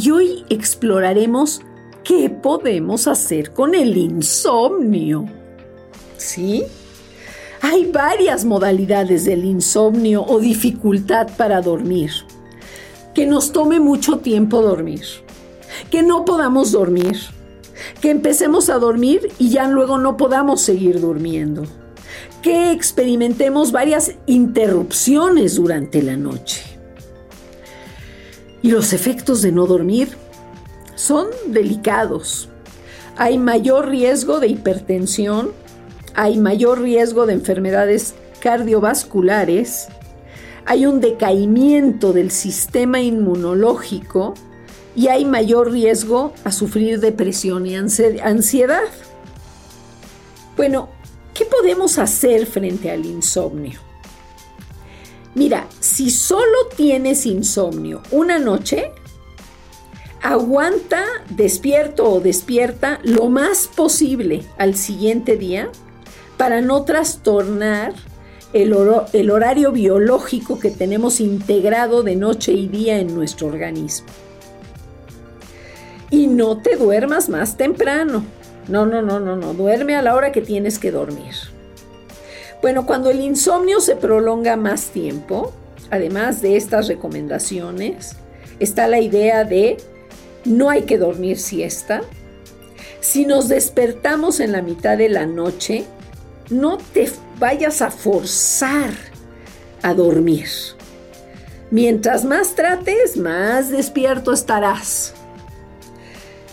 y hoy exploraremos qué podemos hacer con el insomnio. ¿Sí? Hay varias modalidades del insomnio o dificultad para dormir. Que nos tome mucho tiempo dormir. Que no podamos dormir. Que empecemos a dormir y ya luego no podamos seguir durmiendo. Que experimentemos varias interrupciones durante la noche. Y los efectos de no dormir son delicados. Hay mayor riesgo de hipertensión, hay mayor riesgo de enfermedades cardiovasculares, hay un decaimiento del sistema inmunológico y hay mayor riesgo a sufrir depresión y ansiedad. Bueno, ¿qué podemos hacer frente al insomnio? Mira, si solo tienes insomnio una noche, aguanta despierto o despierta lo más posible al siguiente día para no trastornar el, horario biológico que tenemos integrado de noche y día en nuestro organismo. Y no te duermas más temprano. No, no, no, no, no. Duerme a la hora que tienes que dormir. Bueno, cuando el insomnio se prolonga más tiempo, además de estas recomendaciones, está la idea de no hay que dormir siesta. Si nos despertamos en la mitad de la noche, no te vayas a forzar a dormir. Mientras más trates, más despierto estarás.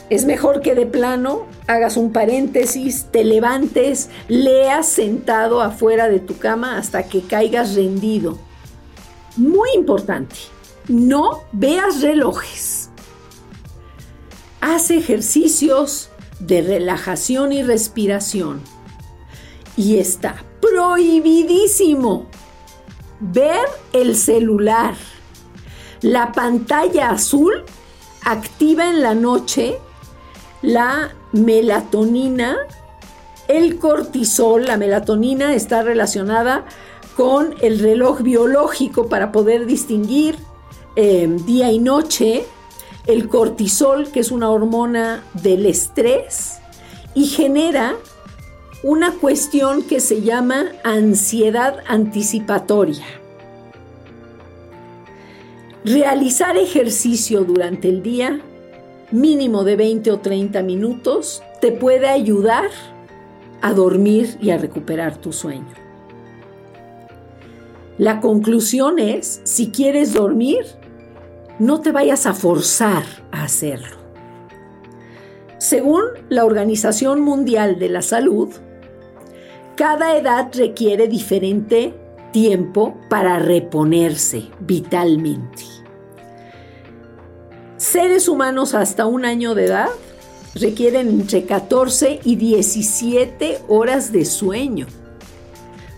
Es mejor que de plano hagas un paréntesis, te levantes, leas sentado afuera de tu cama hasta que caigas rendido. Muy importante, no veas relojes. Haz ejercicios de relajación y respiración. Y está prohibidísimo ver el celular. La pantalla azul activa en la noche la melatonina, el cortisol, la melatonina está relacionada con el reloj biológico para poder distinguir em, día y noche, el cortisol, que es una hormona del estrés, y genera una cuestión que se llama ansiedad anticipatoria. Realizar ejercicio durante el día mínimo de 20 o 30 minutos te puede ayudar a dormir y a recuperar tu sueño. La conclusión es, si quieres dormir, no te vayas a forzar a hacerlo. Según la Organización Mundial de la Salud, cada edad requiere diferente tiempo para reponerse vitalmente. Seres humanos hasta un año de edad requieren entre 14 y 17 horas de sueño.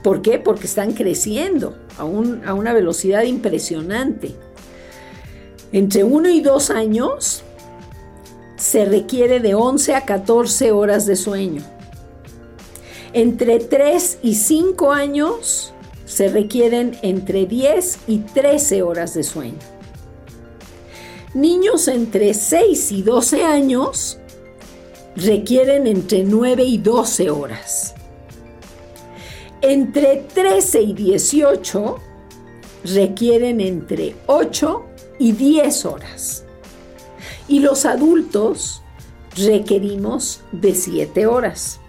¿Por qué? Porque están creciendo a, una velocidad impresionante. Entre 1 y 2 años se requiere de 11 a 14 horas de sueño. Entre 3 y 5 años se requieren entre 10 y 13 horas de sueño. Niños entre 6 y 12 años requieren entre 9 y 12 horas. Entre 13 y 18 requieren entre 8 y 10 horas. Y los adultos requerimos de 7 horas.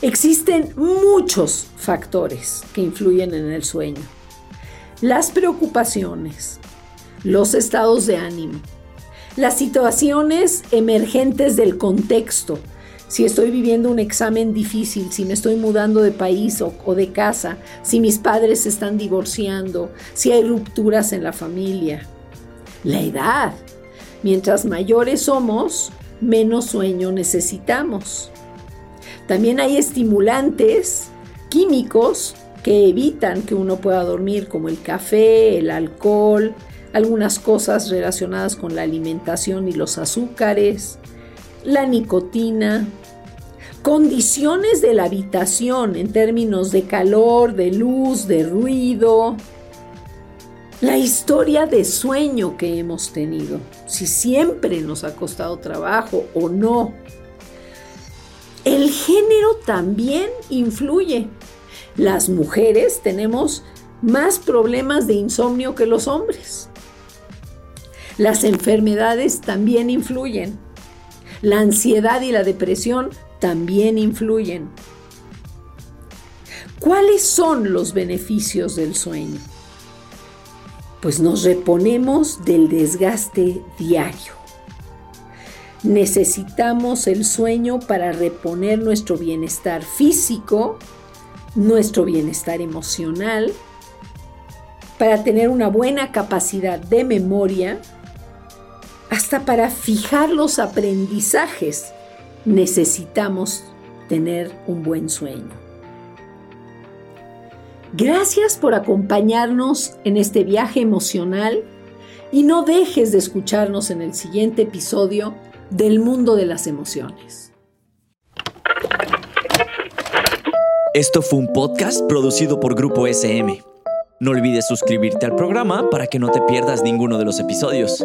Existen muchos factores que influyen en el sueño. Las preocupaciones, los estados de ánimo, las situaciones emergentes del contexto. Si estoy viviendo un examen difícil, si me estoy mudando de país o, de casa, si mis padres se están divorciando, si hay rupturas en la familia. La edad, Mientras mayores somos, menos sueño necesitamos. También hay estimulantes químicos que evitan que uno pueda dormir, como el café, el alcohol, algunas cosas relacionadas con la alimentación y los azúcares, la nicotina, condiciones de la habitación en términos de calor, de luz, de ruido, la historia de sueño que hemos tenido, si siempre nos ha costado trabajo o no. El género también influye. Las mujeres tenemos más problemas de insomnio que los hombres. Las enfermedades también influyen. La ansiedad y la depresión también influyen. ¿Cuáles son los beneficios del sueño? Pues nos reponemos del desgaste diario. Necesitamos el sueño para reponer nuestro bienestar físico, nuestro bienestar emocional, para tener una buena capacidad de memoria hasta para fijar los aprendizajes necesitamos tener un buen sueño. Gracias por acompañarnos en este viaje emocional y no dejes de escucharnos en el siguiente episodio del mundo de las emociones. Esto fue un podcast producido por Grupo SM. No olvides suscribirte al programa para que no te pierdas ninguno de los episodios.